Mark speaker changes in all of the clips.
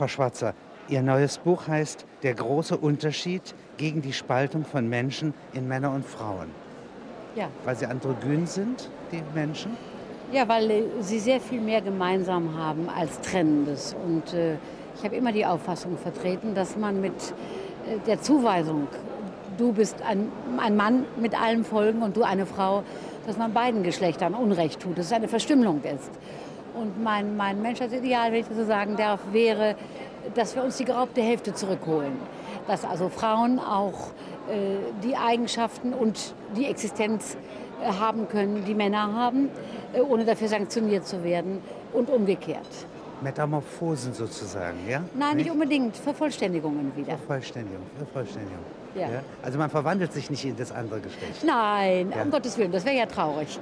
Speaker 1: Frau Schwarzer, Ihr neues Buch heißt Der große Unterschied gegen die Spaltung von Menschen in Männer und Frauen.
Speaker 2: Ja.
Speaker 1: Weil sie androgyn sind, die Menschen?
Speaker 2: Ja, weil äh, sie sehr viel mehr gemeinsam haben als Trennendes. Und äh, ich habe immer die Auffassung vertreten, dass man mit äh, der Zuweisung, du bist ein, ein Mann mit allen Folgen und du eine Frau, dass man beiden Geschlechtern Unrecht tut, dass es eine Verstümmelung ist. Und mein, mein Menschheitsideal, wenn ich das so sagen darf, wäre, dass wir uns die geraubte Hälfte zurückholen. Dass also Frauen auch äh, die Eigenschaften und die Existenz äh, haben können, die Männer haben, äh, ohne dafür sanktioniert zu werden und umgekehrt.
Speaker 1: Metamorphosen sozusagen, ja?
Speaker 2: Nein, nicht unbedingt, Vervollständigungen wieder.
Speaker 1: Vervollständigung, Vervollständigung.
Speaker 2: Ja.
Speaker 1: Also man verwandelt sich nicht in das andere Geschlecht.
Speaker 2: Nein,
Speaker 1: Ja.
Speaker 2: um Gottes Willen, das wäre ja traurig.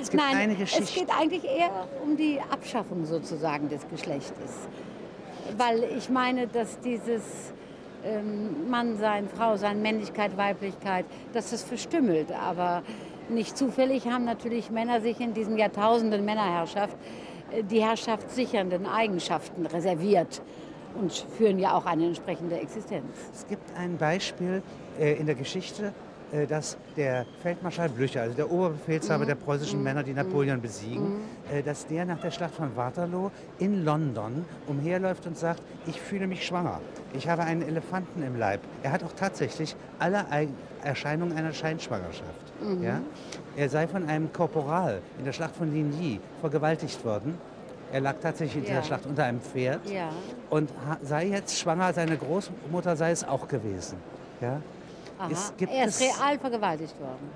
Speaker 1: Es gibt
Speaker 2: Nein, es geht eigentlich eher um die Abschaffung sozusagen des Geschlechtes. Weil ich meine, dass dieses ähm, Mannsein, Frausein, Männlichkeit, Weiblichkeit, dass das verstümmelt. Aber nicht zufällig haben natürlich Männer sich in diesen Jahrtausenden Männerherrschaft äh, die herrschaftssichernden Eigenschaften reserviert und führen ja auch eine entsprechende Existenz.
Speaker 1: Es gibt ein Beispiel äh, in der Geschichte, äh, dass der Feldmarschall Blücher, also der Oberbefehlshaber
Speaker 2: Mhm.
Speaker 1: der preußischen Männer, die Napoleon besiegen, äh, dass der nach der Schlacht von Waterloo in London umherläuft und sagt, ich fühle mich schwanger. Ich habe einen Elefanten im Leib. Er hat auch tatsächlich alle Ei- Erscheinungen einer Scheinschwangerschaft.
Speaker 2: Mhm.
Speaker 1: Ja? Er sei von einem Korporal in der Schlacht von Ligny vergewaltigt worden. Er lag tatsächlich in dieser
Speaker 2: Ja.
Speaker 1: Schlacht unter einem Pferd
Speaker 2: Ja.
Speaker 1: und sei jetzt schwanger, seine Großmutter sei es auch gewesen. Ja?
Speaker 2: Aha.
Speaker 1: Es gibt
Speaker 2: er ist
Speaker 1: es-
Speaker 2: real vergewaltigt worden.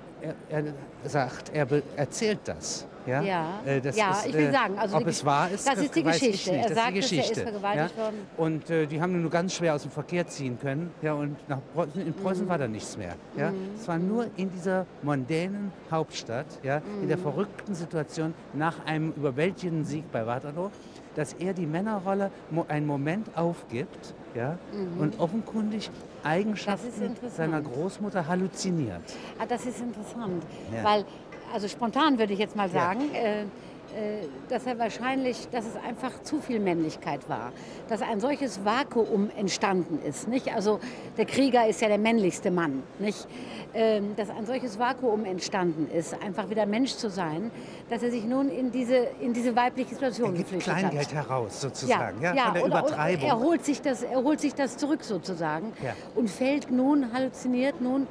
Speaker 1: Er, er sagt, er erzählt das. Ja,
Speaker 2: Ja.
Speaker 1: Äh,
Speaker 2: Ja,
Speaker 1: ist,
Speaker 2: ich will
Speaker 1: äh,
Speaker 2: sagen, also
Speaker 1: ob es wahr ist,
Speaker 2: das ist die
Speaker 1: ich
Speaker 2: Geschichte.
Speaker 1: nicht.
Speaker 2: Er
Speaker 1: das
Speaker 2: sagt,
Speaker 1: ist die
Speaker 2: dass er ist
Speaker 1: Geschichte.
Speaker 2: vergewaltigt
Speaker 1: ja?
Speaker 2: worden.
Speaker 1: Und äh, die haben ihn nur ganz schwer aus dem Verkehr ziehen können. Ja, und nach Preußen, in Preußen
Speaker 2: Mhm.
Speaker 1: war da nichts mehr. Ja? Es war nur in dieser mondänen Hauptstadt, ja, in
Speaker 2: Mhm.
Speaker 1: der verrückten Situation nach einem überwältigenden Sieg bei Waterloo, dass er die Männerrolle einen Moment aufgibt ja, und offenkundig
Speaker 2: Mhm. Das ist
Speaker 1: Eigenschaften seiner Großmutter halluziniert.
Speaker 2: Ah, das ist interessant, weil, also spontan würde ich jetzt mal
Speaker 1: Ja.
Speaker 2: sagen, äh, äh, dass er wahrscheinlich, dass es einfach zu viel Männlichkeit war, dass ein solches Vakuum entstanden ist, nicht? Also der Krieger ist ja der männlichste Mann, nicht? Ähm, dass ein solches Vakuum entstanden ist, einfach wieder Mensch zu sein, dass er sich nun in diese, in diese weibliche
Speaker 1: Er
Speaker 2: Situation
Speaker 1: gibt
Speaker 2: geflüchtet
Speaker 1: Kleingeld
Speaker 2: hat.
Speaker 1: heraus, sozusagen, ja, von der
Speaker 2: oder,
Speaker 1: Übertreibung.
Speaker 2: Oder er, holt sich das, er holt sich das zurück sozusagen
Speaker 1: Ja.
Speaker 2: und fällt nun, halluziniert nun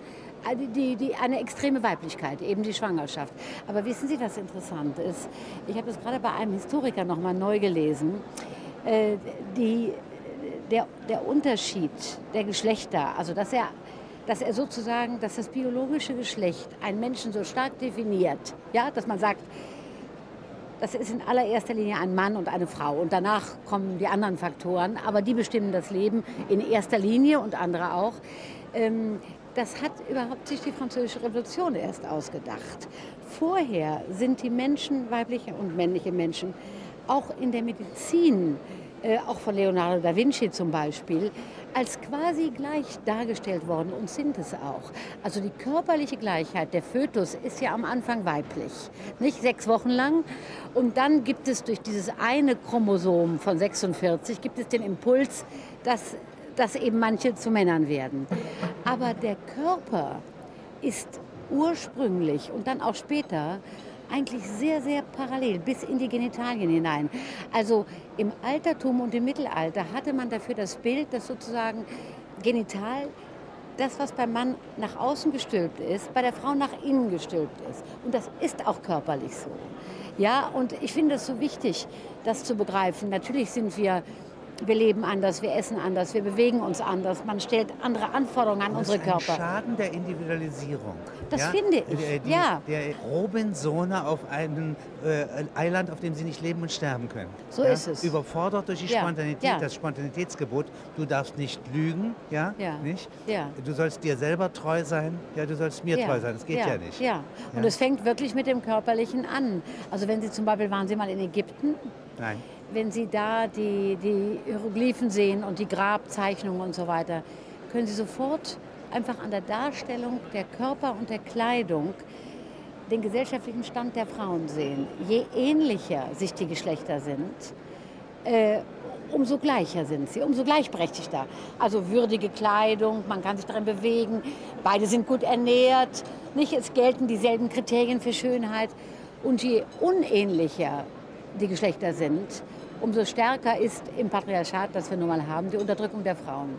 Speaker 2: die, die, die, eine extreme Weiblichkeit, eben die Schwangerschaft. Aber wissen Sie, was interessant ist? Ich habe das gerade bei einem Historiker noch mal neu gelesen. Äh, die, der, der Unterschied der Geschlechter, also dass er, dass er sozusagen, dass das biologische Geschlecht einen Menschen so stark definiert, ja, dass man sagt, das ist in allererster Linie ein Mann und eine Frau. Und danach kommen die anderen Faktoren, aber die bestimmen das Leben in erster Linie und andere auch. Ähm, das hat überhaupt sich die Französische Revolution erst ausgedacht. Vorher sind die Menschen, weibliche und männliche Menschen, auch in der Medizin, äh, auch von Leonardo da Vinci zum Beispiel, als quasi gleich dargestellt worden und sind es auch. Also die körperliche Gleichheit, der Fötus ist ja am Anfang weiblich, nicht sechs Wochen lang. Und dann gibt es durch dieses eine Chromosom von 46, gibt es den Impuls, dass, dass eben manche zu Männern werden. Aber der Körper ist ursprünglich und dann auch später eigentlich sehr, sehr parallel bis in die Genitalien hinein. Also im Altertum und im Mittelalter hatte man dafür das Bild, dass sozusagen genital das, was beim Mann nach außen gestülpt ist, bei der Frau nach innen gestülpt ist. Und das ist auch körperlich so. Ja, und ich finde es so wichtig, das zu begreifen. Natürlich sind wir, wir leben anders, wir essen anders, wir bewegen uns anders, man stellt andere Anforderungen an
Speaker 1: Das
Speaker 2: unsere
Speaker 1: ist ein
Speaker 2: Körper.
Speaker 1: Schaden der Individualisierung.
Speaker 2: Das finde ich,
Speaker 1: Der, die,
Speaker 2: ja.
Speaker 1: Der Robinsone auf einem äh, Eiland, auf dem sie nicht leben und sterben können.
Speaker 2: So ist es.
Speaker 1: Überfordert durch die
Speaker 2: Ja,
Speaker 1: Spontanität,
Speaker 2: ja.
Speaker 1: das Spontanitätsgebot. Du darfst nicht lügen, ja?
Speaker 2: Ja,
Speaker 1: Nicht?
Speaker 2: ja.
Speaker 1: Du sollst dir selber treu sein, ja, du sollst mir treu sein. Das geht ja, nicht.
Speaker 2: Ja, und
Speaker 1: Ja.
Speaker 2: es fängt wirklich mit dem Körperlichen an. Also wenn Sie zum Beispiel, waren Sie mal in Ägypten,
Speaker 1: Nein.
Speaker 2: Wenn Sie da die, die Hieroglyphen sehen und die Grabzeichnungen und so weiter, können Sie sofort einfach an der Darstellung der Körper und der Kleidung den gesellschaftlichen Stand der Frauen sehen. Je ähnlicher sich die Geschlechter sind, äh, umso gleicher sind sie, umso gleichberechtigter. Also würdige Kleidung, man kann sich darin bewegen, beide sind gut ernährt, nicht? es gelten dieselben Kriterien für Schönheit. Und je unähnlicher die Geschlechter sind, umso stärker ist im Patriarchat, das wir nun mal haben, die Unterdrückung der Frauen.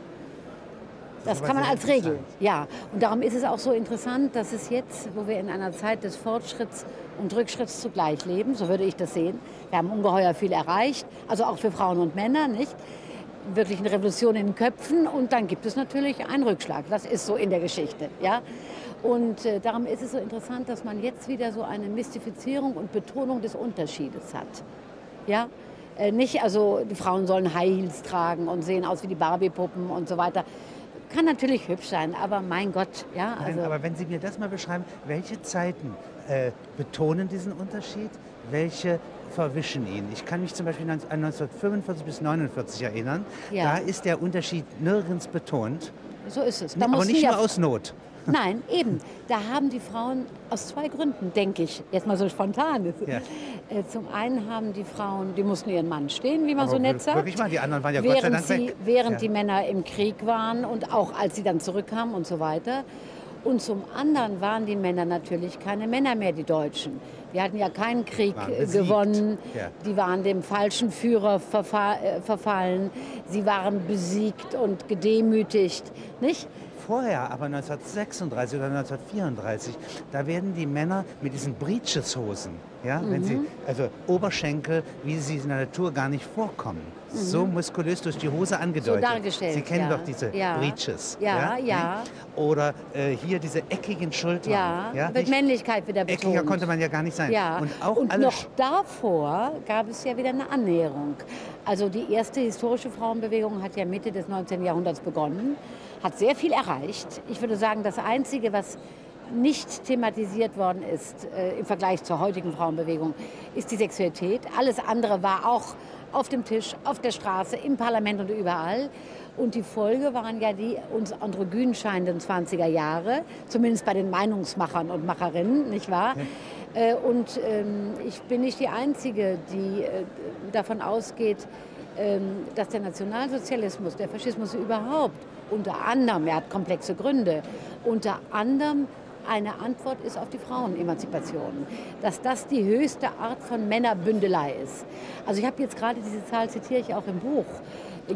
Speaker 2: Das, das kann man als Regel, ja. Und darum ist es auch so interessant, dass es jetzt, wo wir in einer Zeit des Fortschritts und Rückschritts zugleich leben, so würde ich das sehen, wir haben ungeheuer viel erreicht, also auch für Frauen und Männer, nicht? Wirklich eine Revolution in den Köpfen und dann gibt es natürlich einen Rückschlag. Das ist so in der Geschichte, ja. Und äh, darum ist es so interessant, dass man jetzt wieder so eine Mystifizierung und Betonung des Unterschiedes hat. Ja, äh, nicht, also die Frauen sollen High Heels tragen und sehen aus wie die Barbie-Puppen und so weiter. Kann natürlich hübsch sein, aber mein Gott, ja.
Speaker 1: Also Nein, aber wenn Sie mir das mal beschreiben, welche Zeiten äh, betonen diesen Unterschied, welche verwischen ihn. Ich kann mich zum Beispiel an 1945 bis 1949 erinnern. Ja. Da ist der Unterschied nirgends betont.
Speaker 2: So ist es.
Speaker 1: Da aber nicht nur aus Not.
Speaker 2: Nein, eben. Da haben die Frauen aus zwei Gründen, denke ich, jetzt mal so spontan. Ja. Äh, zum einen haben die Frauen, die mussten ihren Mann stehen, wie man
Speaker 1: Aber
Speaker 2: so nett sagt.
Speaker 1: Wirklich mal, die anderen waren ja
Speaker 2: während
Speaker 1: Gott sei Dank
Speaker 2: sie,
Speaker 1: weg.
Speaker 2: Während
Speaker 1: ja.
Speaker 2: die Männer im Krieg waren und auch als sie dann zurückkamen und so weiter. Und zum anderen waren die Männer natürlich keine Männer mehr, die Deutschen. Die hatten ja keinen Krieg gewonnen. Ja. Die waren dem falschen Führer äh, verfallen. Sie waren besiegt und gedemütigt. Nicht?
Speaker 1: Vorher, aber 1936 oder 1934, da werden die Männer mit diesen Breecheshosen, ja, mhm. wenn sie, mhm. also Oberschenkel, wie sie in der Natur gar nicht vorkommen, mhm. so muskulös durch die Hose angedeutet.
Speaker 2: So dargestellt.
Speaker 1: Sie kennen
Speaker 2: ja.
Speaker 1: doch diese
Speaker 2: ja.
Speaker 1: Breeches.
Speaker 2: Ja, ja. ja.
Speaker 1: Oder äh, hier diese eckigen Schultern.
Speaker 2: Ja, ja? mit Männlichkeit wieder betont.
Speaker 1: Eckiger konnte man ja gar nicht sein.
Speaker 2: Ja. Und, auch Und noch davor gab es ja wieder eine Annäherung. Also die erste historische Frauenbewegung hat ja Mitte des 19. Jahrhunderts begonnen hat sehr viel erreicht. Ich würde sagen, das Einzige, was nicht thematisiert worden ist äh, im Vergleich zur heutigen Frauenbewegung, ist die Sexualität. Alles andere war auch auf dem Tisch, auf der Straße, im Parlament und überall. Und die Folge waren ja die uns androgyn scheinenden 20er Jahre, zumindest bei den Meinungsmachern und Macherinnen, nicht wahr? Ja. Äh, und ähm, ich bin nicht die Einzige, die äh, davon ausgeht, ähm, dass der Nationalsozialismus, der Faschismus überhaupt unter anderem, er hat komplexe Gründe, unter anderem eine Antwort ist auf die Frauenemanzipation. Dass das die höchste Art von Männerbündelei ist. Also ich habe jetzt gerade diese Zahl, zitiere ich auch im Buch,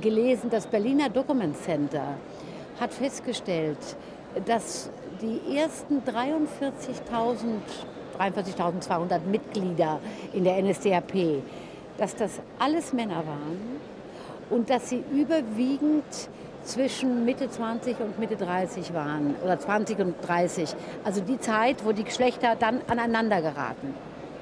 Speaker 2: gelesen, das Berliner Document Center hat festgestellt, dass die ersten 43.000 43.200 Mitglieder in der NSDAP, dass das alles Männer waren und dass sie überwiegend zwischen Mitte 20 und Mitte 30 waren oder 20 und 30. Also die Zeit, wo die Geschlechter dann aneinander geraten.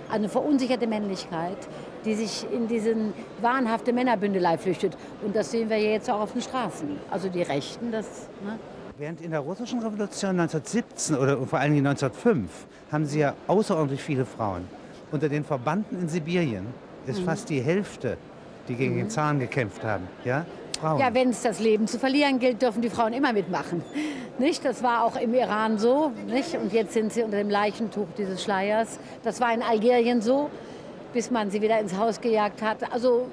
Speaker 2: Eine verunsicherte Männlichkeit, die sich in diesen wahnhafte Männerbündelei flüchtet. Und das sehen wir jetzt auch auf den Straßen. Also die Rechten, das. Ne?
Speaker 1: Während in der russischen Revolution 1917 oder vor allem 1905 haben sie ja außerordentlich viele Frauen. Unter den Verbanden in Sibirien ist mhm. fast die Hälfte, die gegen mhm. den Zahn gekämpft haben. Ja?
Speaker 2: Frauen. Ja, wenn es das Leben zu verlieren gilt, dürfen die Frauen immer mitmachen. Nicht? Das war auch im Iran so. Nicht? Und jetzt sind sie unter dem Leichentuch dieses Schleiers. Das war in Algerien so, bis man sie wieder ins Haus gejagt hat. Also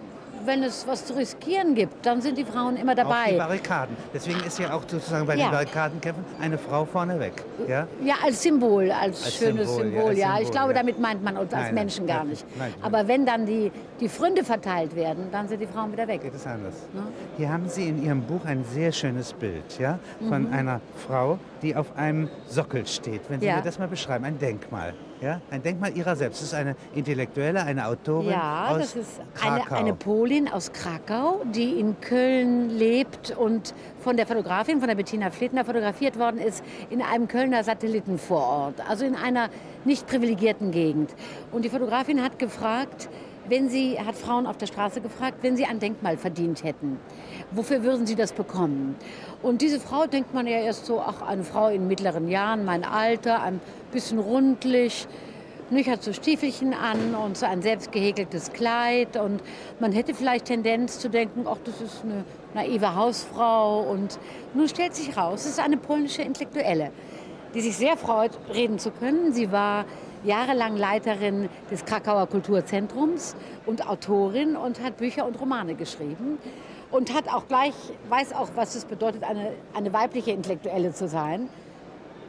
Speaker 2: wenn es was zu riskieren gibt, dann sind die Frauen immer dabei. Auf
Speaker 1: die Barrikaden. Deswegen ist ja auch sozusagen bei ja. den Barrikadenkämpfen eine Frau vorneweg. Ja,
Speaker 2: ja als Symbol, als, als schönes Symbol. Symbol ja, Symbol, ich glaube, damit meint man uns als nein, Menschen nein, gar nicht. Nein, Aber wenn dann die, die Fründe verteilt werden, dann sind die Frauen wieder weg.
Speaker 1: Geht es anders. Ne? Hier haben Sie in Ihrem Buch ein sehr schönes Bild ja, von mhm. einer Frau, die auf einem Sockel steht. Wenn Sie mir das mal beschreiben, ein Denkmal. Ja? Ein Denkmal ihrer selbst. Das ist eine Intellektuelle, eine Autorin
Speaker 2: ja,
Speaker 1: aus
Speaker 2: das ist eine, eine, Polin aus Krakau, die in Köln lebt und von der Fotografin, von der Bettina Flittner, fotografiert worden ist in einem Kölner Satellitenvorort, also in einer nicht privilegierten Gegend. Und die Fotografin hat gefragt, wenn sie, hat Frauen auf der Straße gefragt, wenn sie ein Denkmal verdient hätten, wofür würden sie das bekommen? Und diese Frau denkt man ja erst so, ach, eine Frau in mittleren Jahren, mein Alter, ein bisschen rundlich, nicht, hat so Stiefelchen an und so ein selbst gehäkeltes Kleid. Und man hätte vielleicht Tendenz zu denken, ach, das ist eine naive Hausfrau. Und nun stellt sich raus, es ist eine polnische Intellektuelle, die sich sehr freut, reden zu können. Sie war jahrelang Leiterin des Krakauer Kulturzentrums und Autorin und hat Bücher und Romane geschrieben und hat auch gleich, weiß auch, was es bedeutet, eine, eine weibliche Intellektuelle zu sein.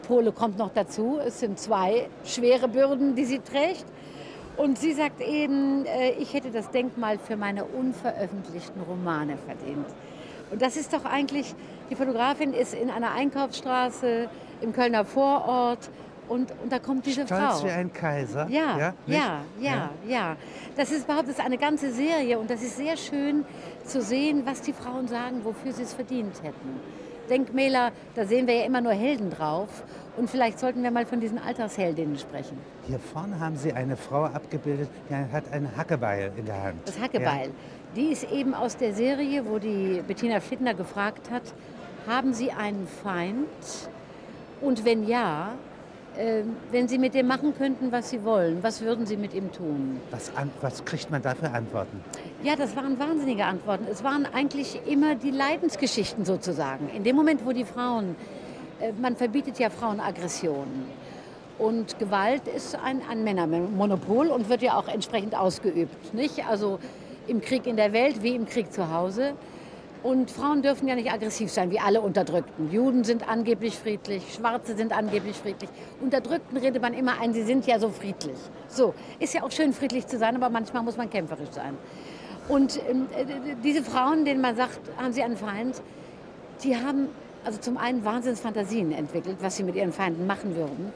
Speaker 2: Pole kommt noch dazu. Es sind zwei schwere Bürden, die sie trägt. Und sie sagt eben, äh, ich hätte das Denkmal für meine unveröffentlichten Romane verdient. Und das ist doch eigentlich, die Fotografin ist in einer Einkaufsstraße im Kölner Vorort und, und da kommt diese
Speaker 1: Stolz
Speaker 2: Frau.
Speaker 1: wie ein Kaiser.
Speaker 2: Ja, ja, ja, ja, ja. Das ist überhaupt das ist eine ganze Serie und das ist sehr schön zu sehen, was die Frauen sagen, wofür sie es verdient hätten. Denkmäler, da sehen wir ja immer nur Helden drauf und vielleicht sollten wir mal von diesen Alltagsheldinnen sprechen.
Speaker 1: Hier vorne haben Sie eine Frau abgebildet, die hat ein Hackebeil in der Hand.
Speaker 2: Das Hackebeil. Die ist eben aus der Serie, wo die Bettina Flittner gefragt hat, haben Sie einen Feind? Und wenn ja, wenn Sie mit dem machen könnten, was Sie wollen, was würden Sie mit ihm tun?
Speaker 1: Was, was kriegt man da für Antworten?
Speaker 2: Ja, das waren wahnsinnige Antworten. Es waren eigentlich immer die Leidensgeschichten sozusagen. In dem Moment, wo die Frauen, äh, man verbietet ja Frauen Aggressionen. Und Gewalt ist ein, ein Männermonopol und wird ja auch entsprechend ausgeübt. Nicht? Also im Krieg in der Welt wie im Krieg zu Hause. Und Frauen dürfen ja nicht aggressiv sein, wie alle Unterdrückten. Juden sind angeblich friedlich, Schwarze sind angeblich friedlich. Unterdrückten redet man immer ein, sie sind ja so friedlich. So, ist ja auch schön friedlich zu sein, aber manchmal muss man kämpferisch sein. Und ähm, äh, diese Frauen, denen man sagt, haben sie einen Feind, die haben also zum einen Wahnsinnsfantasien entwickelt, was sie mit ihren Feinden machen würden.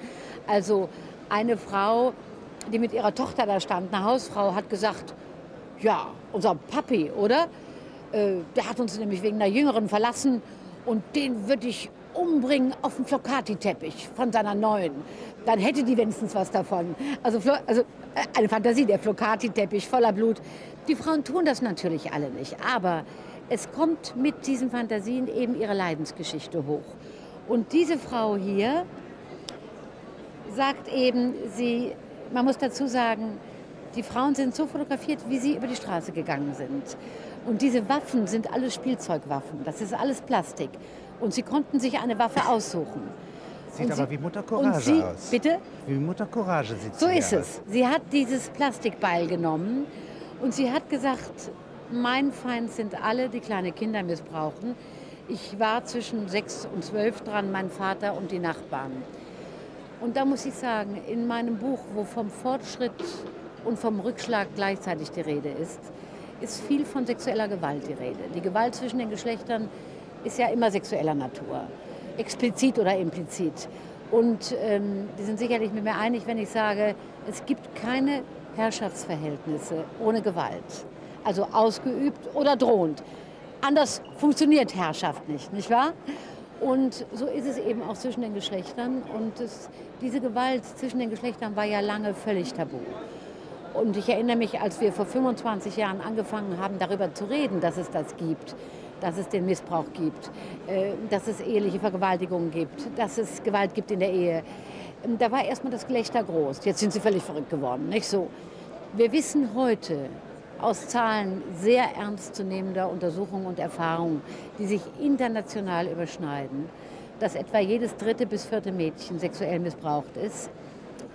Speaker 2: Also eine Frau, die mit ihrer Tochter da stand, eine Hausfrau, hat gesagt, ja, unser Papi, oder? Äh, der hat uns nämlich wegen einer Jüngeren verlassen und den würde ich umbringen auf dem Flocati-Teppich von seiner neuen. Dann hätte die wenigstens was davon. Also, also äh, eine Fantasie, der Flocati-Teppich voller Blut. Die Frauen tun das natürlich alle nicht, aber es kommt mit diesen Fantasien eben ihre Leidensgeschichte hoch. Und diese Frau hier sagt eben, sie, man muss dazu sagen, die Frauen sind so fotografiert, wie sie über die Straße gegangen sind. Und diese Waffen sind alles Spielzeugwaffen. Das ist alles Plastik. Und sie konnten sich eine Waffe aussuchen.
Speaker 1: Sieht
Speaker 2: Und
Speaker 1: aber
Speaker 2: sie-
Speaker 1: wie Mutter
Speaker 2: Und
Speaker 1: Courage
Speaker 2: sie,
Speaker 1: aus.
Speaker 2: bitte?
Speaker 1: Wie Mutter Courage sieht
Speaker 2: So
Speaker 1: sie
Speaker 2: ist
Speaker 1: aus.
Speaker 2: es. Sie hat dieses Plastikbeil genommen und sie hat gesagt, mein Feind sind alle, die kleine Kinder missbrauchen. Ich war zwischen sechs und zwölf dran, mein Vater und die Nachbarn. Und da muss ich sagen, in meinem Buch, wo vom Fortschritt und vom Rückschlag gleichzeitig die Rede ist, ist viel von sexueller Gewalt die Rede. Die Gewalt zwischen den Geschlechtern ist ja immer sexueller Natur, explizit oder implizit. Und ähm, die sind sicherlich mit mir einig, wenn ich sage, es gibt keine Herrschaftsverhältnisse ohne Gewalt. Also ausgeübt oder drohend. Anders funktioniert Herrschaft nicht, nicht wahr? Und so ist es eben auch zwischen den Geschlechtern. Und es, diese Gewalt zwischen den Geschlechtern war ja lange völlig tabu. Und ich erinnere mich, als wir vor 25 Jahren angefangen haben, darüber zu reden, dass es das gibt, dass es den Missbrauch gibt, äh, dass es eheliche Vergewaltigungen gibt, dass es Gewalt gibt in der Ehe. Ähm, Da war erstmal das Gelächter groß. Jetzt sind sie völlig verrückt geworden, nicht so? Wir wissen heute aus Zahlen sehr ernstzunehmender Untersuchungen und Erfahrungen, die sich international überschneiden, dass etwa jedes dritte bis vierte Mädchen sexuell missbraucht ist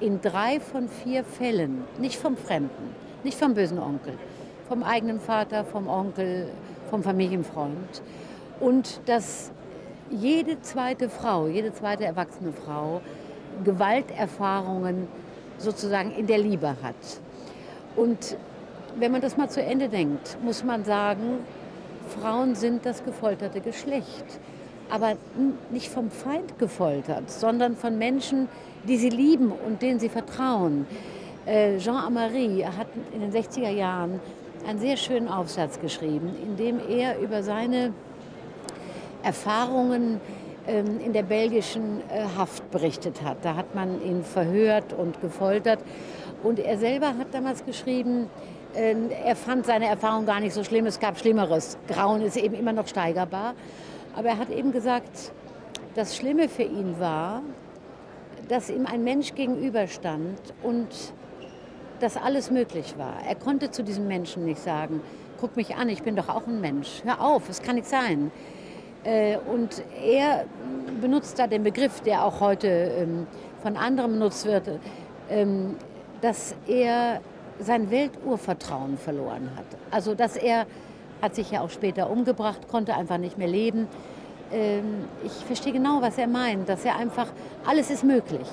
Speaker 2: in drei von vier Fällen, nicht vom Fremden, nicht vom bösen Onkel, vom eigenen Vater, vom Onkel, vom Familienfreund. Und dass jede zweite Frau, jede zweite erwachsene Frau Gewalterfahrungen sozusagen in der Liebe hat. Und wenn man das mal zu Ende denkt, muss man sagen, Frauen sind das gefolterte Geschlecht. Aber nicht vom Feind gefoltert, sondern von Menschen, die sie lieben und denen sie vertrauen. Äh, Jean Amary hat in den 60er Jahren einen sehr schönen Aufsatz geschrieben, in dem er über seine Erfahrungen ähm, in der belgischen äh, Haft berichtet hat. Da hat man ihn verhört und gefoltert. Und er selber hat damals geschrieben, äh, er fand seine Erfahrung gar nicht so schlimm, es gab Schlimmeres. Grauen ist eben immer noch steigerbar. Aber er hat eben gesagt, das Schlimme für ihn war, dass ihm ein Mensch gegenüberstand und dass alles möglich war. Er konnte zu diesem Menschen nicht sagen, guck mich an, ich bin doch auch ein Mensch. Hör auf, es kann nicht sein. Äh, Und er benutzt da den Begriff, der auch heute ähm, von anderen benutzt wird, ähm, dass er sein Welturvertrauen verloren hat. Also dass er hat sich ja auch später umgebracht, konnte einfach nicht mehr leben. Ähm, ich verstehe genau, was er meint, dass er einfach, alles ist möglich.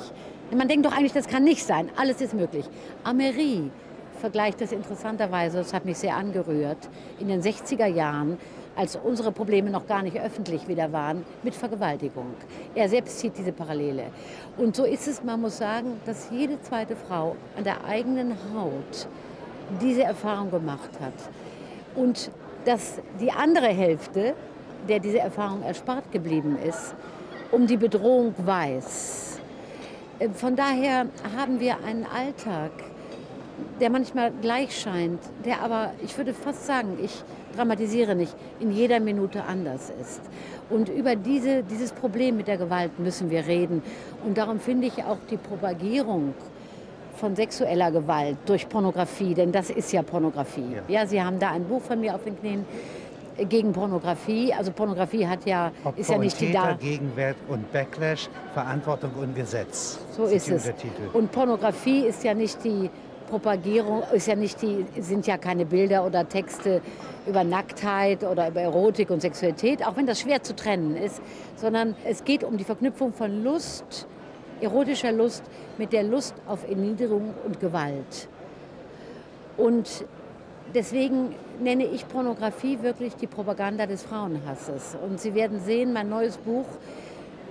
Speaker 2: Man denkt doch eigentlich, das kann nicht sein, alles ist möglich. Amery vergleicht das interessanterweise, das hat mich sehr angerührt, in den 60er Jahren, als unsere Probleme noch gar nicht öffentlich wieder waren, mit Vergewaltigung. Er selbst zieht diese Parallele. Und so ist es, man muss sagen, dass jede zweite Frau an der eigenen Haut diese Erfahrung gemacht hat. Und dass die andere Hälfte, der diese Erfahrung erspart geblieben ist, um die Bedrohung weiß. Äh, von daher haben wir einen Alltag, der manchmal gleich scheint, der aber, ich würde fast sagen, ich dramatisiere nicht, in jeder Minute anders ist. Und über diese, dieses Problem mit der Gewalt müssen wir reden. Und darum finde ich auch die Propagierung von sexueller Gewalt durch Pornografie, denn das ist ja Pornografie. Ja, ja Sie haben da ein Buch von mir auf den Knien gegen Pornografie. Also Pornografie hat ja,
Speaker 1: Opfer
Speaker 2: ist ja nicht die da.
Speaker 1: Gegenwert und Backlash, Verantwortung und Gesetz.
Speaker 2: So ist
Speaker 1: die
Speaker 2: es. Und Pornografie ist ja nicht die Propagierung, ist ja nicht die, sind ja keine Bilder oder Texte über Nacktheit oder über Erotik und Sexualität, auch wenn das schwer zu trennen ist, sondern es geht um die Verknüpfung von Lust, erotischer Lust mit der Lust auf Erniedrigung und Gewalt. Und deswegen nenne ich Pornografie wirklich die Propaganda des Frauenhasses. Und Sie werden sehen, mein neues Buch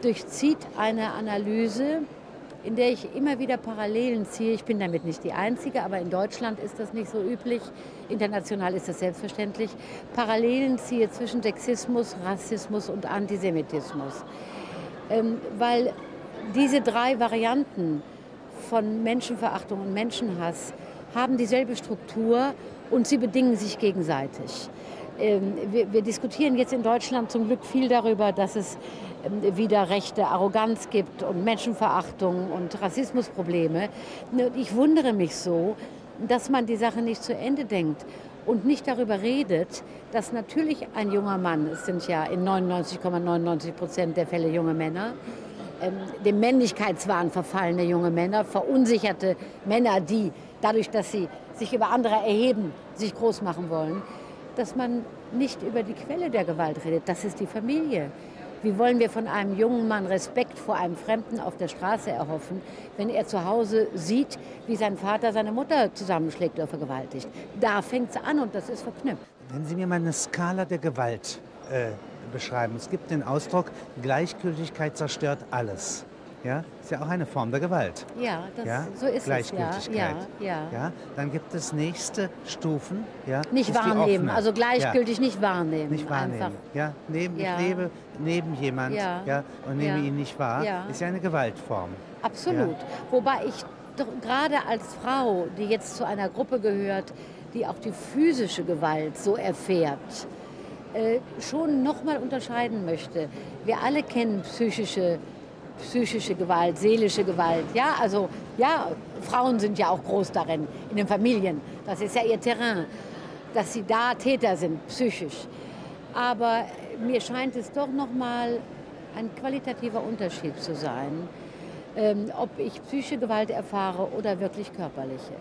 Speaker 2: durchzieht eine Analyse, in der ich immer wieder Parallelen ziehe. Ich bin damit nicht die Einzige, aber in Deutschland ist das nicht so üblich. International ist das selbstverständlich. Parallelen ziehe zwischen Sexismus, Rassismus und Antisemitismus. Ähm, weil diese drei Varianten von Menschenverachtung und Menschenhass haben dieselbe Struktur und sie bedingen sich gegenseitig. Ähm, wir, wir diskutieren jetzt in Deutschland zum Glück viel darüber, dass es ähm, wieder rechte Arroganz gibt und Menschenverachtung und Rassismusprobleme. Ich wundere mich so, dass man die Sache nicht zu Ende denkt und nicht darüber redet, dass natürlich ein junger Mann, es sind ja in 99,99 Prozent der Fälle junge Männer, dem Männlichkeitswahn verfallene junge Männer, verunsicherte Männer, die dadurch, dass sie sich über andere erheben, sich groß machen wollen, dass man nicht über die Quelle der Gewalt redet. Das ist die Familie. Wie wollen wir von einem jungen Mann Respekt vor einem Fremden auf der Straße erhoffen, wenn er zu Hause sieht, wie sein Vater seine Mutter zusammenschlägt oder vergewaltigt? Da fängt es an und das ist verknüpft.
Speaker 1: Wenn Sie mir mal eine Skala der Gewalt äh, beschreiben. Es gibt den Ausdruck, Gleichgültigkeit zerstört alles. Ja, ist ja auch eine Form der Gewalt.
Speaker 2: Ja, das,
Speaker 1: ja?
Speaker 2: so ist es. Ja,
Speaker 1: Gleichgültigkeit.
Speaker 2: ja, ja.
Speaker 1: Ja, dann gibt es nächste Stufen. Ja,
Speaker 2: Nicht wahrnehmen, also gleichgültig nicht wahrnehmen.
Speaker 1: Ja, nicht wahrnehmen.
Speaker 2: Einfach.
Speaker 1: Ja, neben,
Speaker 2: Ja.
Speaker 1: Ich lebe neben jemand
Speaker 2: Ja.
Speaker 1: Ja. und nehme
Speaker 2: Ja.
Speaker 1: ihn nicht wahr.
Speaker 2: Ja.
Speaker 1: Ist ja eine Gewaltform.
Speaker 2: Absolut. Wobei ich doch gerade als Frau, die jetzt zu einer Gruppe gehört, die auch die physische Gewalt so erfährt, äh, schon nochmal unterscheiden möchte. Wir alle kennen psychische, psychische Gewalt, seelische Gewalt. Ja, also ja, Frauen sind ja auch groß darin, in den Familien. Das ist ja ihr Terrain, dass sie da Täter sind, psychisch. Aber mir scheint es doch nochmal ein qualitativer Unterschied zu sein, ähm, ob ich psychische Gewalt erfahre oder wirklich körperliche.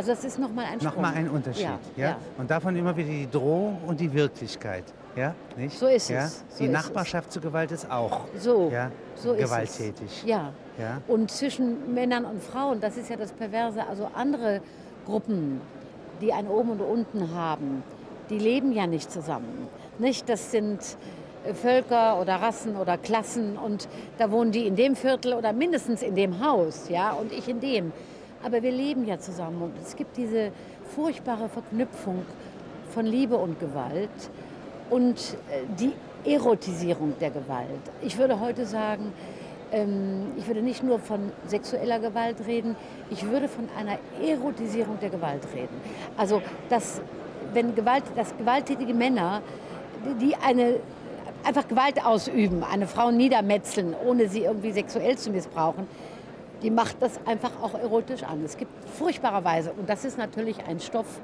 Speaker 2: Also das ist nochmal ein Sprung.
Speaker 1: Nochmal ein Unterschied.
Speaker 2: Ja,
Speaker 1: Ja,
Speaker 2: ja.
Speaker 1: Und davon immer wieder die Drohung und die Wirklichkeit. Ja, nicht?
Speaker 2: So ist
Speaker 1: ja?
Speaker 2: es, so
Speaker 1: die
Speaker 2: ist
Speaker 1: Nachbarschaft zu Gewalt ist auch
Speaker 2: So,
Speaker 1: ja,
Speaker 2: so ist
Speaker 1: gewalttätig.
Speaker 2: es. Ja.
Speaker 1: Ja?
Speaker 2: Und zwischen Männern und Frauen, das ist ja das Perverse. Also andere Gruppen, die ein Oben und Unten haben, die leben ja nicht zusammen. Nicht? Das sind äh, Völker oder Rassen oder Klassen und da wohnen die in dem Viertel oder mindestens in dem Haus, ja, und ich in dem. Aber wir leben ja zusammen und es gibt diese furchtbare Verknüpfung von Liebe und Gewalt und äh, die Erotisierung der Gewalt. Ich würde heute sagen, ähm, ich würde nicht nur von sexueller Gewalt reden, ich würde von einer Erotisierung der Gewalt reden. Also, dass, wenn Gewalt, dass gewalttätige Männer, die- eine, einfach Gewalt ausüben, eine Frau niedermetzeln, ohne sie irgendwie sexuell zu missbrauchen, die macht das einfach auch erotisch an. Es gibt furchtbarerweise, und das ist natürlich ein Stoff,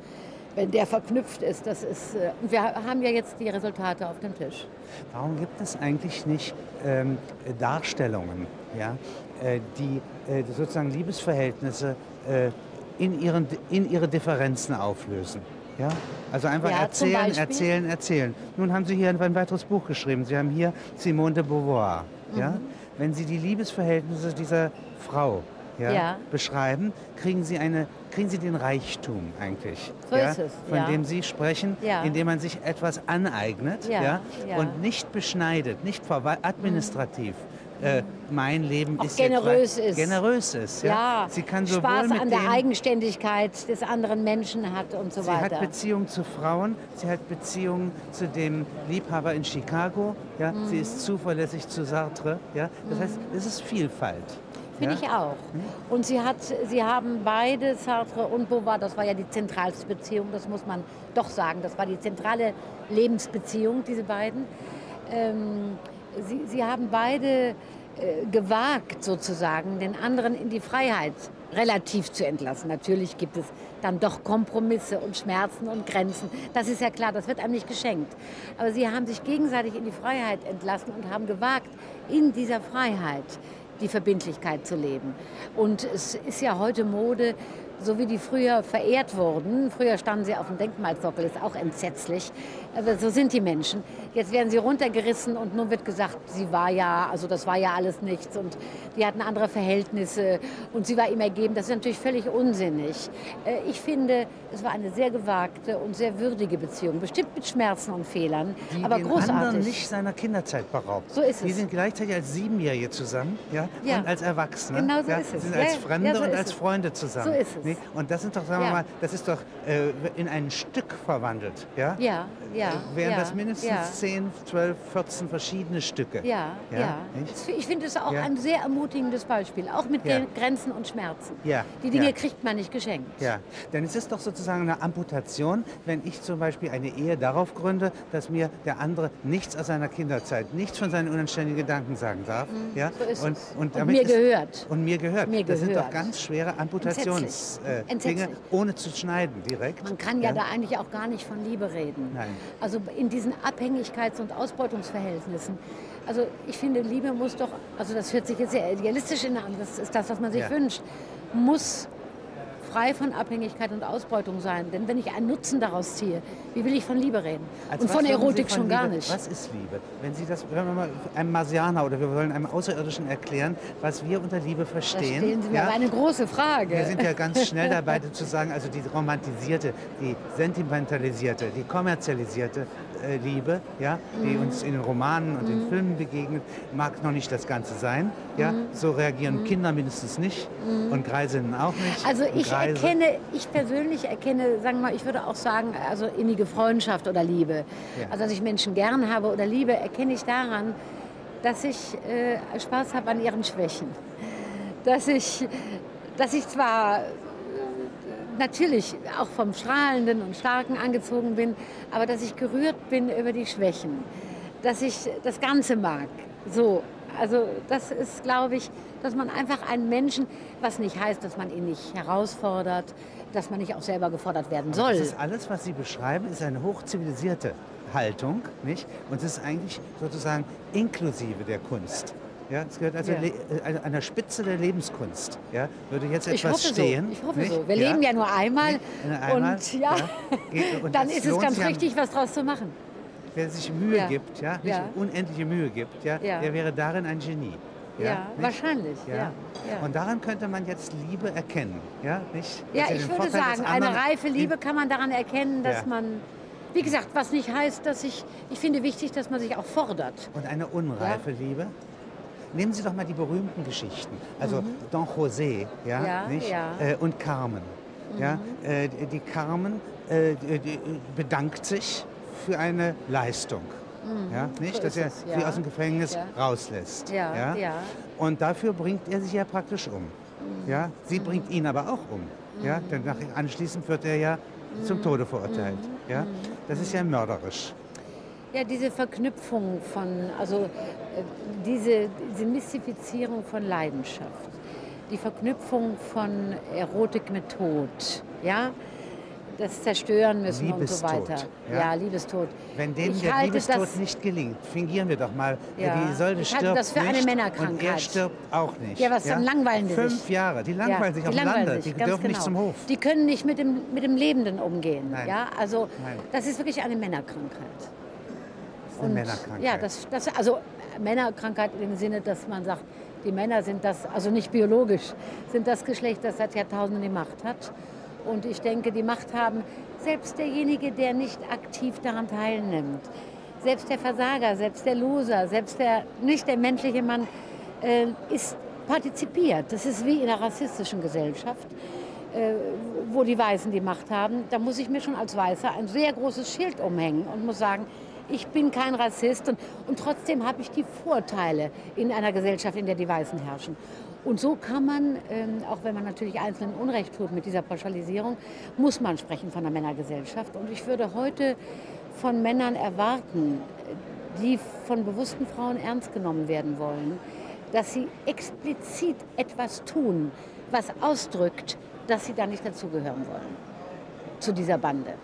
Speaker 2: wenn der verknüpft ist. Das ist äh, wir haben ja jetzt die Resultate auf dem Tisch.
Speaker 1: Warum gibt es eigentlich nicht ähm, Darstellungen, ja, äh, die äh, sozusagen Liebesverhältnisse äh, in, ihren, in ihre Differenzen auflösen? Ja? Also einfach
Speaker 2: Ja,
Speaker 1: erzählen, erzählen, erzählen. Nun haben Sie hier ein, ein weiteres Buch geschrieben. Sie haben hier Simone de Beauvoir.
Speaker 2: Mhm.
Speaker 1: Ja? Wenn Sie die Liebesverhältnisse dieser Frau ja,
Speaker 2: Ja.
Speaker 1: beschreiben, kriegen Sie, eine, kriegen Sie den Reichtum eigentlich.
Speaker 2: So
Speaker 1: ja, Von dem Sie sprechen, indem man sich etwas aneignet
Speaker 2: Ja,
Speaker 1: und nicht beschneidet, nicht administrativ. Äh, mein Leben
Speaker 2: Auch
Speaker 1: ist
Speaker 2: generös
Speaker 1: jetzt,
Speaker 2: ist.
Speaker 1: Generös ist. Ja.
Speaker 2: Ja,
Speaker 1: Sie kann sowohl
Speaker 2: Spaß an der Eigenständigkeit des anderen Menschen hat und so
Speaker 1: Sie
Speaker 2: weiter.
Speaker 1: hat Beziehungen zu Frauen, sie hat Beziehungen zu dem Liebhaber in Chicago, ja?
Speaker 2: Mhm.
Speaker 1: sie ist zuverlässig zu Sartre. Ja? Das heißt, es ist Vielfalt.
Speaker 2: Finde
Speaker 1: ja?
Speaker 2: ich auch. Und sie, hat, sie haben beide, Sartre und Beauvoir, das war ja die zentralste Beziehung, das muss man doch sagen. Das war die zentrale Lebensbeziehung, diese beiden. Ähm, sie, sie haben beide äh, gewagt, sozusagen, den anderen in die Freiheit relativ zu entlassen. Natürlich gibt es dann doch Kompromisse und Schmerzen und Grenzen. Das ist ja klar, das wird einem nicht geschenkt. Aber sie haben sich gegenseitig in die Freiheit entlassen und haben gewagt, in dieser Freiheit die Verbindlichkeit zu leben. Und es ist ja heute Mode, so wie die früher verehrt wurden. Früher standen sie auf dem Denkmalsockel, ist auch entsetzlich. Aber so sind die Menschen. Jetzt werden sie runtergerissen und nun wird gesagt, sie war ja, also das war ja alles nichts und die hatten andere Verhältnisse und sie war ihm ergeben. Das ist natürlich völlig unsinnig. Äh, Ich finde, es war eine sehr gewagte und sehr würdige Beziehung. Bestimmt mit Schmerzen und Fehlern,
Speaker 1: die
Speaker 2: aber
Speaker 1: den
Speaker 2: großartig.
Speaker 1: anderen nicht seiner Kinderzeit beraubt.
Speaker 2: So ist
Speaker 1: Die
Speaker 2: es.
Speaker 1: sind gleichzeitig als Siebenjährige zusammen ja?
Speaker 2: Ja.
Speaker 1: und als Erwachsene.
Speaker 2: Genau so
Speaker 1: ja?
Speaker 2: ist es.
Speaker 1: Sie sind als. Fremde
Speaker 2: Ja, so
Speaker 1: und als. Freunde zusammen.
Speaker 2: So ist es.
Speaker 1: Nee? Und das sind doch, sagen wir mal, das ist doch äh, in ein Stück verwandelt. Ja?
Speaker 2: Ja, ja.
Speaker 1: Wären
Speaker 2: ja,
Speaker 1: das mindestens
Speaker 2: ja.
Speaker 1: 10, 12, 14 verschiedene Stücke.
Speaker 2: Ja,
Speaker 1: Ja,
Speaker 2: ja. Ich finde es auch
Speaker 1: Ja.
Speaker 2: ein sehr ermutigendes Beispiel, auch mit
Speaker 1: Ja.
Speaker 2: Gren- Grenzen und Schmerzen.
Speaker 1: Ja,
Speaker 2: Die Dinge
Speaker 1: ja.
Speaker 2: kriegt man nicht geschenkt.
Speaker 1: Ja, denn es ist doch sozusagen eine Amputation, wenn ich zum Beispiel eine Ehe darauf gründe, dass mir der andere nichts aus seiner Kinderzeit, nichts von seinen unanständigen Gedanken sagen darf. ja?
Speaker 2: Mhm, so ist
Speaker 1: und,
Speaker 2: es.
Speaker 1: und,
Speaker 2: Und mir
Speaker 1: ist,
Speaker 2: gehört.
Speaker 1: Und mir gehört.
Speaker 2: Mir
Speaker 1: das sind doch
Speaker 2: gehört.
Speaker 1: ganz schwere Amputationsdinge, äh, ohne zu schneiden direkt.
Speaker 2: Man kann ja, da eigentlich auch gar nicht von Liebe reden.
Speaker 1: Nein.
Speaker 2: Also in diesen Abhängigkeits- und Ausbeutungsverhältnissen. Also ich finde, Liebe muss doch, also das hört sich jetzt sehr idealistisch an, das ist das, was man sich
Speaker 1: Ja.
Speaker 2: wünscht, muss frei von Abhängigkeit und Ausbeutung sein. Denn wenn ich einen Nutzen daraus ziehe, wie will ich von Liebe reden?
Speaker 1: Also
Speaker 2: und von Erotik
Speaker 1: von
Speaker 2: schon gar
Speaker 1: Liebe-
Speaker 2: nicht.
Speaker 1: Was ist Liebe? Wenn Sie das, wenn wir mal einem Marsianer oder wir wollen einem Außerirdischen erklären, was wir unter Liebe verstehen.
Speaker 2: stellen Sie mir
Speaker 1: ja?
Speaker 2: eine große Frage.
Speaker 1: Wir sind ja ganz schnell dabei zu sagen, also die romantisierte, die sentimentalisierte, die kommerzialisierte Liebe, ja, die
Speaker 2: Mhm.
Speaker 1: uns in den Romanen und in Filmen begegnet, mag noch nicht das Ganze sein. Ja,
Speaker 2: Mhm.
Speaker 1: so reagieren Kinder mindestens nicht und Greisinnen auch nicht.
Speaker 2: Also ich
Speaker 1: Greise.
Speaker 2: erkenne, ich persönlich erkenne, sagen wir mal, ich würde auch sagen, also innige Freundschaft oder Liebe.
Speaker 1: Ja.
Speaker 2: Also dass ich Menschen gern habe oder liebe, erkenne ich daran, dass ich äh, Spaß habe an ihren Schwächen. Dass ich, dass ich zwar äh, natürlich auch vom Strahlenden und Starken angezogen bin, aber dass ich gerührt bin über die Schwächen. Dass ich das Ganze mag. So, also das ist, glaube ich, dass man einfach einen Menschen, was nicht heißt, dass man ihn nicht herausfordert, dass man nicht auch selber gefordert werden soll.
Speaker 1: Das ist alles, was Sie beschreiben, ist eine hochzivilisierte Haltung, nicht? Und es ist eigentlich sozusagen inklusive der Kunst. Ja, es gehört also
Speaker 2: Ja.
Speaker 1: äh, an der Spitze der Lebenskunst. Ja, würde jetzt
Speaker 2: Ich
Speaker 1: etwas
Speaker 2: hoffe
Speaker 1: stehen.
Speaker 2: so. Ich hoffe
Speaker 1: nicht?
Speaker 2: so. Wir leben ja nur einmal.
Speaker 1: Einmal,
Speaker 2: Und ja,
Speaker 1: und
Speaker 2: dann ist es ganz richtig, was draus zu machen.
Speaker 1: Wer sich Mühe
Speaker 2: Ja.
Speaker 1: gibt, ja, nicht
Speaker 2: Ja.
Speaker 1: unendliche Mühe gibt, ja,
Speaker 2: Ja.
Speaker 1: der wäre darin ein Genie.
Speaker 2: Ja, wahrscheinlich. Ja.
Speaker 1: Ja.
Speaker 2: Ja.
Speaker 1: Und daran könnte man jetzt Liebe erkennen. Ja, nicht?
Speaker 2: Ja, ich würde
Speaker 1: Vorteil
Speaker 2: sagen, eine reife Liebe kann man daran erkennen, dass
Speaker 1: Ja.
Speaker 2: man, wie gesagt, was nicht heißt, dass ich, ich finde wichtig, dass man sich auch fordert.
Speaker 1: Und eine unreife Liebe? Nehmen Sie doch mal die berühmten Geschichten. Also Don José ja,
Speaker 2: Mhm. Ja,
Speaker 1: nicht?
Speaker 2: ja. Mhm.
Speaker 1: Äh, und Carmen. Ja? Äh, die- Carmen äh, die, bedankt sich für eine Leistung. Ja, nicht?
Speaker 2: Mhm. So
Speaker 1: Dass er
Speaker 2: es,
Speaker 1: sie aus dem Gefängnis rauslässt.
Speaker 2: Ja.
Speaker 1: Und dafür bringt er sich ja praktisch um.
Speaker 2: Mhm.
Speaker 1: Ja? Sie bringt ihn aber auch um. Ja? Denn nach, anschließend wird er ja
Speaker 2: Mhm.
Speaker 1: zum Tode verurteilt. Ja? Das ist ja mörderisch.
Speaker 2: Ja, diese Verknüpfung von, also diese, diese Mystifizierung von Leidenschaft, die Verknüpfung von Erotik mit Tod, ja, das zerstören müssen und so
Speaker 1: Liebestod,
Speaker 2: weiter.
Speaker 1: ja?
Speaker 2: Ja, Liebestod.
Speaker 1: Wenn dem
Speaker 2: Ich
Speaker 1: der Liebestod
Speaker 2: das-
Speaker 1: nicht gelingt, fingieren wir doch mal,
Speaker 2: Ja.
Speaker 1: die Isolde
Speaker 2: Ich halte
Speaker 1: stirbt
Speaker 2: das für eine
Speaker 1: nicht und er
Speaker 2: Männerkrankheit.
Speaker 1: stirbt auch nicht.
Speaker 2: Ja, was dann langweilen die sich.
Speaker 1: Fünf Jahre, die langweilen
Speaker 2: Ja,
Speaker 1: sich auf dem Lande,
Speaker 2: sich,
Speaker 1: die dürfen nicht
Speaker 2: genau.
Speaker 1: zum Hof.
Speaker 2: Die können nicht mit dem, mit dem Lebenden umgehen.
Speaker 1: Nein.
Speaker 2: Ja, also
Speaker 1: Nein.
Speaker 2: das ist wirklich eine Männerkrankheit.
Speaker 1: Ist eine Männerkrankheit.
Speaker 2: Ja, das, das, also Männerkrankheit im Sinne, dass man sagt, die Männer sind das, also nicht biologisch, sind das Geschlecht, das seit Jahrtausenden die Macht hat. Und ich denke, die Macht haben selbst derjenige, der nicht aktiv daran teilnimmt, selbst der Versager, selbst der Loser, selbst der nicht der menschliche Mann äh, ist partizipiert. Das ist wie in einer rassistischen Gesellschaft äh, wo die Weißen die Macht haben, da muss ich mir schon als Weißer ein sehr großes Schild umhängen und muss sagen, ich bin kein Rassist und, und trotzdem habe ich die Vorteile in einer Gesellschaft, in der die Weißen herrschen. Und so kann man, ähm, auch wenn man natürlich Einzelnen Unrecht tut mit dieser Pauschalisierung, muss man sprechen von einer Männergesellschaft. Und ich würde heute von Männern erwarten, die von bewussten Frauen ernst genommen werden wollen, dass sie explizit etwas tun, was ausdrückt, dass sie da nicht dazugehören wollen, zu dieser Bande.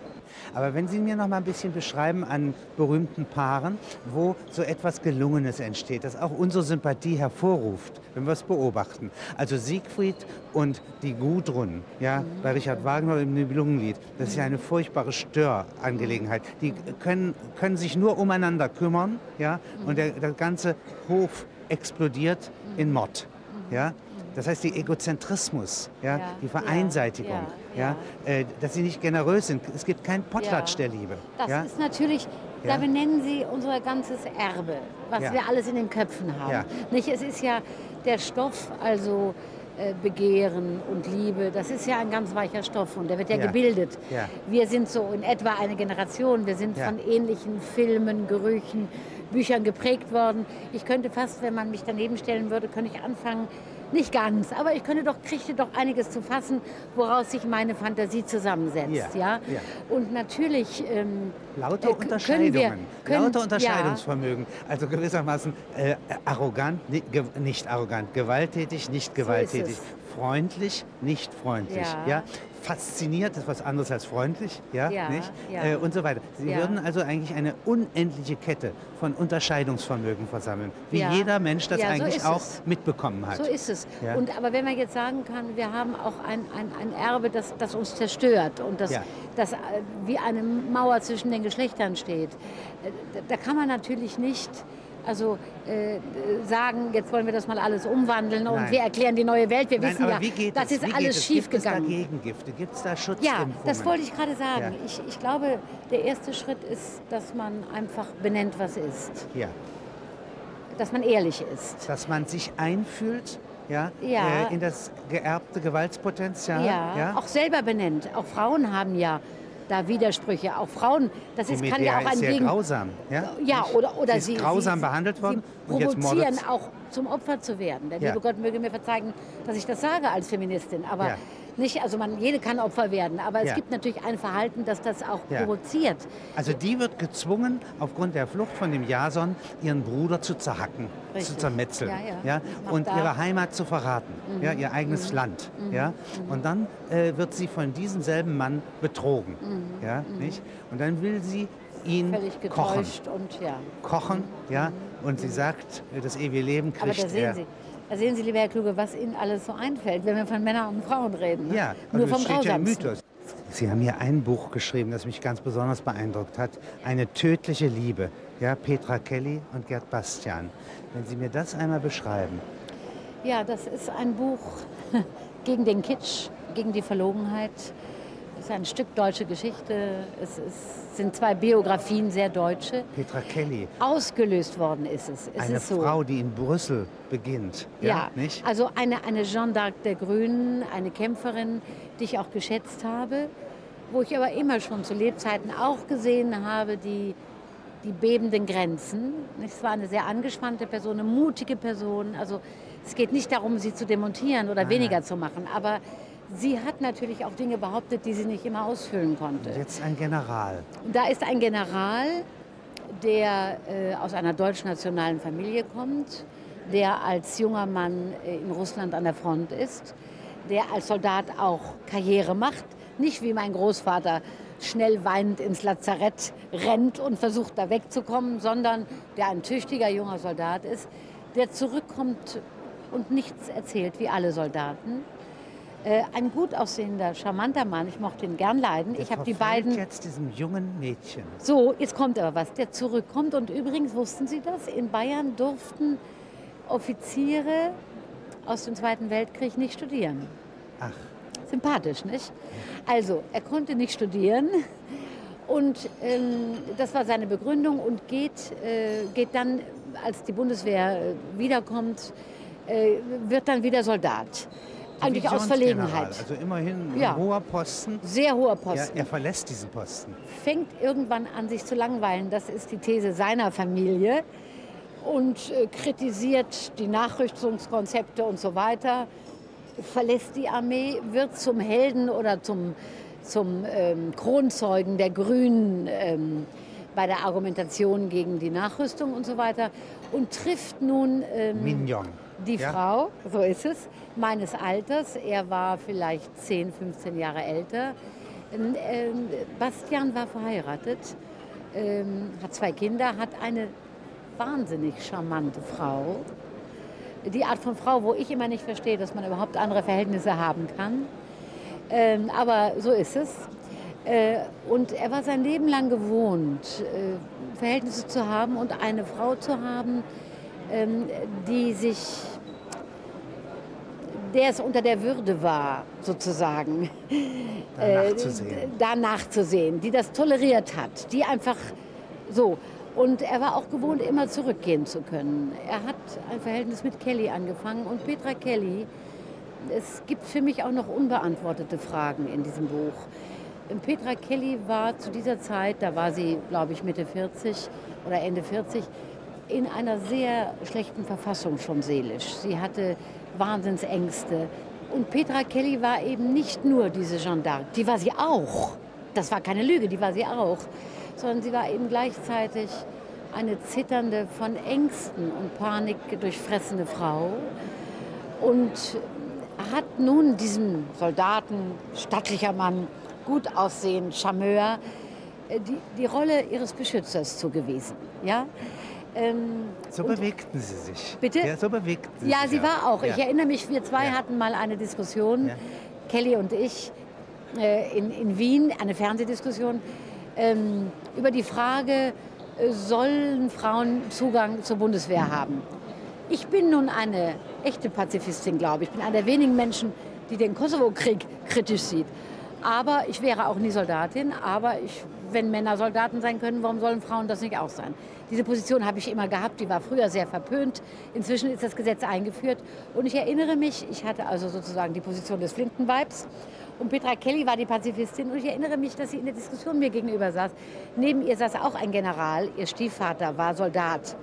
Speaker 1: Aber wenn Sie mir noch mal ein bisschen beschreiben an berühmten Paaren, wo so etwas Gelungenes entsteht, das auch unsere Sympathie hervorruft, wenn wir es beobachten. Also Siegfried und die Gudrun, ja, bei Richard Wagner im Nibelungenlied, das ist ja eine furchtbare Störangelegenheit. Die können, können sich nur umeinander kümmern, ja, und der, der ganze Hof explodiert in Mord, ja. Das heißt, die Egozentrismus, ja,
Speaker 2: Ja,
Speaker 1: die Vereinseitigung,
Speaker 2: ja,
Speaker 1: ja, äh, dass sie nicht generös sind. Es gibt keinen Potlatsch der Liebe.
Speaker 2: Das ist natürlich, da benennen Sie unser ganzes Erbe, was wir alles in den Köpfen haben. Nicht, es ist ja der Stoff, also äh, Begehren und Liebe, das ist ja ein ganz weicher Stoff und der wird ja, gebildet. Wir sind so in etwa eine Generation, wir sind von ähnlichen Filmen, Gerüchen, Büchern geprägt worden. Ich könnte fast, wenn man mich daneben stellen würde, könnte ich anfangen, nicht ganz, aber ich könnte doch, kriegte doch einiges zu fassen, woraus sich meine Fantasie zusammensetzt.
Speaker 1: Ja,
Speaker 2: Ja?
Speaker 1: ja.
Speaker 2: Und natürlich ähm,
Speaker 1: Lauter
Speaker 2: äh,
Speaker 1: Unterscheidungen,
Speaker 2: wir- können-
Speaker 1: lauter Unterscheidungsvermögen. Also gewissermaßen äh, arrogant, ge, nicht arrogant, gewalttätig, nicht gewalttätig,
Speaker 2: es.
Speaker 1: freundlich, nicht freundlich. Ja.
Speaker 2: Ja.
Speaker 1: Fasziniert ist was anderes als freundlich, ja,
Speaker 2: Ja,
Speaker 1: nicht?
Speaker 2: ja.
Speaker 1: Äh, und so weiter. Sie
Speaker 2: Ja.
Speaker 1: würden also eigentlich eine unendliche Kette von Unterscheidungsvermögen versammeln, wie jeder Mensch das
Speaker 2: so
Speaker 1: eigentlich
Speaker 2: ist
Speaker 1: auch
Speaker 2: es.
Speaker 1: mitbekommen hat.
Speaker 2: So ist es. Und, aber wenn man jetzt sagen kann, wir haben auch ein, ein, ein Erbe, das, das uns zerstört und das, das äh, wie eine Mauer zwischen den Geschlechtern steht, äh, da kann man natürlich nicht also, äh, sagen, jetzt wollen wir das mal alles umwandeln und
Speaker 1: Nein.
Speaker 2: wir erklären die neue Welt. Wir
Speaker 1: Nein,
Speaker 2: wissen ja, das
Speaker 1: es?
Speaker 2: ist
Speaker 1: Wie
Speaker 2: alles
Speaker 1: es?
Speaker 2: schief
Speaker 1: Gibt es da
Speaker 2: gegangen.
Speaker 1: Gegengifte? Gibt es da
Speaker 2: Ja,
Speaker 1: Schutzimpfungen?
Speaker 2: das wollte ich gerade sagen.
Speaker 1: Ja.
Speaker 2: Ich, ich glaube, der erste Schritt ist, dass man einfach benennt, was ist.
Speaker 1: Ja.
Speaker 2: Dass man ehrlich ist.
Speaker 1: dass man sich einfühlt ja,
Speaker 2: Ja.
Speaker 1: Äh, in das geerbte Gewaltspotenzial.
Speaker 2: Ja, auch selber benennt. Auch Frauen haben ja da Widersprüche. Auch Frauen, das ist, kann ja auch ein Wegen.
Speaker 1: grausam. Ja,
Speaker 2: Ja, oder, oder
Speaker 1: sie ist grausam behandelt worden
Speaker 2: Sie
Speaker 1: und jetzt
Speaker 2: provozieren auch zum Opfer zu werden. Der
Speaker 1: Ja.
Speaker 2: liebe Gott möge mir verzeihen, dass ich das sage als Feministin. Aber
Speaker 1: Ja.
Speaker 2: Nicht, also man, jede kann Opfer werden. Aber es
Speaker 1: Ja.
Speaker 2: gibt natürlich ein Verhalten, das das auch
Speaker 1: Ja.
Speaker 2: provoziert.
Speaker 1: Also die wird gezwungen, aufgrund der Flucht von dem Jason, ihren Bruder zu zerhacken, zu
Speaker 2: Richtig.
Speaker 1: zermetzeln
Speaker 2: Ja,
Speaker 1: und
Speaker 2: da-
Speaker 1: ihre Heimat zu verraten, ja, ihr eigenes Land. Ja, und dann äh, wird sie von diesem selben Mann betrogen. Ja, nicht? Und dann will sie ihn kochen.
Speaker 2: und ja.
Speaker 1: Kochen, ja, und sie sagt, äh, das ewige Leben kriegt er.
Speaker 2: Da sehen Sie, lieber Herr Kluge, was Ihnen alles so einfällt, wenn wir von Männern und Frauen reden. Ne?
Speaker 1: Ja,
Speaker 2: Nur
Speaker 1: also
Speaker 2: vom
Speaker 1: es steht ja. Mythos. Sie haben hier ein Buch geschrieben, das mich ganz besonders beeindruckt hat. Eine tödliche Liebe. Ja, Petra Kelly und Gerd Bastian. Wenn Sie mir das einmal beschreiben.
Speaker 2: Ja, das ist ein Buch gegen den Kitsch, gegen die Verlogenheit. Ist ein Stück deutsche Geschichte. Es ist, sind zwei Biografien, sehr deutsche.
Speaker 1: Petra Kelly,
Speaker 2: Ausgelöst worden ist es. Es
Speaker 1: eine
Speaker 2: ist so.
Speaker 1: Frau, die in Brüssel beginnt.
Speaker 2: Ja,
Speaker 1: nicht?
Speaker 2: also eine, eine Jeanne d'Arc der Grünen, eine Kämpferin, die ich auch geschätzt habe, wo ich aber immer schon zu Lebzeiten auch gesehen habe, die, die bebenden Grenzen. Es war eine sehr angespannte Person, eine mutige Person. Also es geht nicht darum, sie zu demontieren oder
Speaker 1: Nein,
Speaker 2: weniger zu machen, aber sie hat natürlich auch Dinge behauptet, die sie nicht immer ausfüllen konnte.
Speaker 1: Jetzt ein General.
Speaker 2: Da ist ein General, der äh, aus einer deutsch-nationalen Familie kommt, der als junger Mann äh, in Russland an der Front ist, der als Soldat auch Karriere macht. nicht wie mein Großvater schnell weinend ins Lazarett rennt und versucht da wegzukommen, sondern der ein tüchtiger junger Soldat ist, der zurückkommt und nichts erzählt wie alle Soldaten. Äh, ein gut aussehender, charmanter Mann, ich mochte ihn gern leiden.
Speaker 1: Der
Speaker 2: ich habe die beiden.
Speaker 1: jetzt diesem jungen Mädchen.
Speaker 2: So, jetzt kommt aber was, der zurückkommt. Und übrigens wussten Sie das? In Bayern durften Offiziere aus dem Zweiten Weltkrieg nicht studieren.
Speaker 1: Ach,
Speaker 2: Sympathisch, nicht? Also, er konnte nicht studieren und ähm, das war seine Begründung und geht, äh, geht dann, als die Bundeswehr äh, wiederkommt, äh, wird dann wieder Soldat. Eigentlich aus Verlegenheit.
Speaker 1: Also immerhin
Speaker 2: Ja.
Speaker 1: ein hoher Posten.
Speaker 2: Sehr hoher
Speaker 1: Ja,
Speaker 2: Posten.
Speaker 1: er verlässt diesen Posten.
Speaker 2: Fängt irgendwann an, sich zu langweilen. Das ist die These seiner Familie. Und äh, kritisiert die Nachrüstungskonzepte und so weiter. Verlässt die Armee, wird zum Helden oder zum, zum ähm, Kronzeugen der Grünen ähm, bei der Argumentation gegen die Nachrüstung und so weiter. Und trifft nun ähm,
Speaker 1: Mignon.
Speaker 2: Die
Speaker 1: Ja?
Speaker 2: Frau, so ist es, meines Alters. Er war vielleicht 10, 15 Jahre älter. Ähm, ähm, Bastian war verheiratet, ähm, hat zwei Kinder, hat eine wahnsinnig charmante Frau. Die Art von Frau, wo ich immer nicht verstehe, dass man überhaupt andere Verhältnisse haben kann. Ähm, aber so ist es. Äh, und er war sein Leben lang gewohnt, äh, Verhältnisse zu haben und eine Frau zu haben, ähm, die sich, der es unter der Würde war, sozusagen,
Speaker 1: Danach zu sehen.
Speaker 2: danach zu sehen, die das toleriert hat, die einfach so. Und er war auch gewohnt, immer zurückgehen zu können. Er hat ein Verhältnis mit Kelly angefangen und Petra Kelly, es gibt für mich auch noch unbeantwortete Fragen in diesem Buch. Petra Kelly war zu dieser Zeit, da war sie, glaube ich, Mitte 40 oder Ende 40, in einer sehr schlechten Verfassung schon seelisch. Sie hatte Wahnsinnsängste. Und Petra Kelly war eben nicht nur diese Jeanne d'Arc, die war sie auch. Das war keine Lüge, die war sie auch. Sondern sie war eben gleichzeitig eine zitternde, von Ängsten und Panik durchfressene Frau. Und hat nun diesem Soldaten, stattlicher Mann, gut aussehend, Charmeur, äh, die, die Rolle ihres Beschützers zugewiesen. Ja, ähm,
Speaker 1: So bewegten sie sich.
Speaker 2: Bitte?
Speaker 1: Ja, so bewegten sie
Speaker 2: ja
Speaker 1: sich.
Speaker 2: sie war auch. Ich
Speaker 1: Ja.
Speaker 2: erinnere mich, wir zwei
Speaker 1: Ja.
Speaker 2: hatten mal eine Diskussion,
Speaker 1: Ja.
Speaker 2: Kelly und ich, äh, in, in Wien, eine Fernsehdiskussion, ähm, über die Frage, äh, sollen Frauen Zugang zur Bundeswehr haben? Ich bin nun eine echte Pazifistin, glaube ich. Ich bin einer der wenigen Menschen, die den Kosovo-Krieg kritisch sieht. Aber ich wäre auch nie Soldatin. Aber ich, wenn Männer Soldaten sein können, warum sollen Frauen das nicht auch sein? Diese Position habe ich immer gehabt. Die war früher sehr verpönt. Inzwischen ist das Gesetz eingeführt. Und ich erinnere mich, ich hatte also sozusagen die Position des Flintenweibs. Und Petra Kelly war die Pazifistin. Und ich erinnere mich, dass sie in der Diskussion mir gegenüber saß. Neben ihr saß auch ein General. Ihr Stiefvater war Soldat.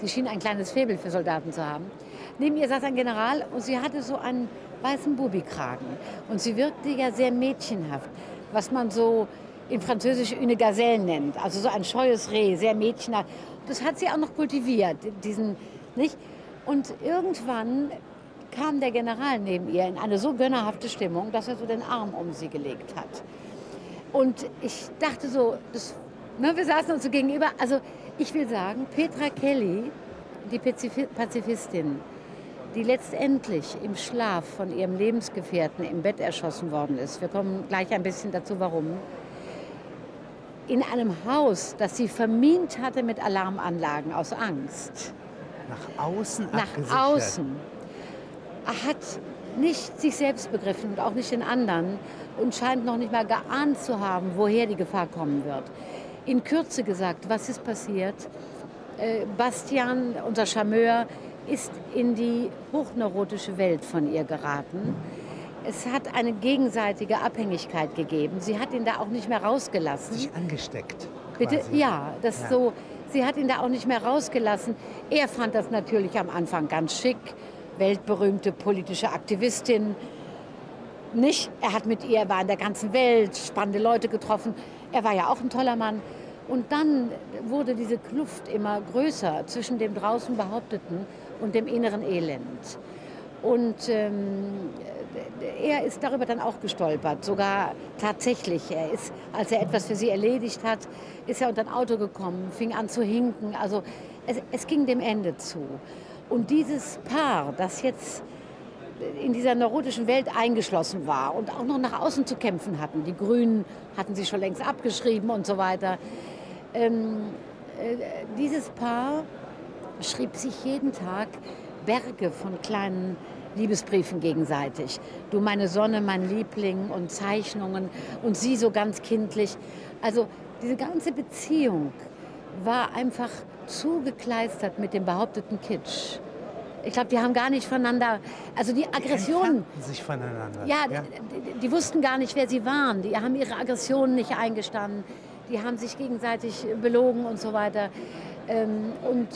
Speaker 2: Sie schien ein kleines Faible für Soldaten zu haben. Neben ihr saß ein General und sie hatte so einen weißen Bubikragen. Und sie wirkte ja sehr mädchenhaft, was man so in Französisch une gazelle nennt. Also so ein scheues Reh, sehr mädchenhaft. Das hat sie auch noch kultiviert, diesen, nicht? Und irgendwann kam der General neben ihr in eine so gönnerhafte Stimmung, dass er so den Arm um sie gelegt hat. Und ich dachte so, das, ne, wir saßen uns so gegenüber. Also ich will sagen, Petra Kelly, die Pazifi- Pazifistin, die letztendlich im Schlaf von ihrem Lebensgefährten im Bett erschossen worden ist. Wir kommen gleich ein bisschen dazu, warum. In einem Haus, das sie vermint hatte mit Alarmanlagen aus Angst
Speaker 1: Nach außen
Speaker 2: nach außen. Er hat nicht sich selbst begriffen und auch nicht den anderen und scheint noch nicht mal geahnt zu haben, woher die Gefahr kommen wird. In Kürze gesagt, was ist passiert? Äh, Bastian, unser Charmeur, ist in die hochneurotische Welt von ihr geraten. Es hat eine gegenseitige Abhängigkeit gegeben. Sie hat ihn da auch nicht mehr rausgelassen.
Speaker 1: Sich angesteckt.
Speaker 2: Bitte,
Speaker 1: quasi.
Speaker 2: ja, das
Speaker 1: Ja.
Speaker 2: so. Sie hat ihn da auch nicht mehr rausgelassen. Er fand das natürlich am Anfang ganz schick. Weltberühmte politische Aktivistin. Nicht? Er hat mit ihr, er war in der ganzen Welt, spannende Leute getroffen. Er war ja auch ein toller Mann. Und dann wurde diese Kluft immer größer zwischen dem draußen Behaupteten und dem inneren Elend. Und ähm, er ist darüber dann auch gestolpert, sogar tatsächlich. Er ist, als er etwas für sie erledigt hat, ist er unter ein Auto gekommen, fing an zu hinken. Also es, es ging dem Ende zu. Und dieses Paar, das jetzt in dieser neurotischen Welt eingeschlossen war und auch noch nach außen zu kämpfen hatten. Die Grünen hatten sie schon längst abgeschrieben und so weiter. Ähm, äh, dieses Paar schrieb sich jeden Tag Berge von kleinen Liebesbriefen gegenseitig. Du meine Sonne, mein Liebling und Zeichnungen und sie so ganz kindlich. Also diese ganze Beziehung war einfach zugekleistert mit dem behaupteten Kitsch. Ich glaube, die haben gar nicht voneinander, also die Aggressionen.
Speaker 1: Die sich voneinander.
Speaker 2: Ja, ja. Die, die, wussten gar nicht, wer sie waren. Die haben ihre Aggressionen nicht eingestanden. Die haben sich gegenseitig belogen und so weiter. Ähm, und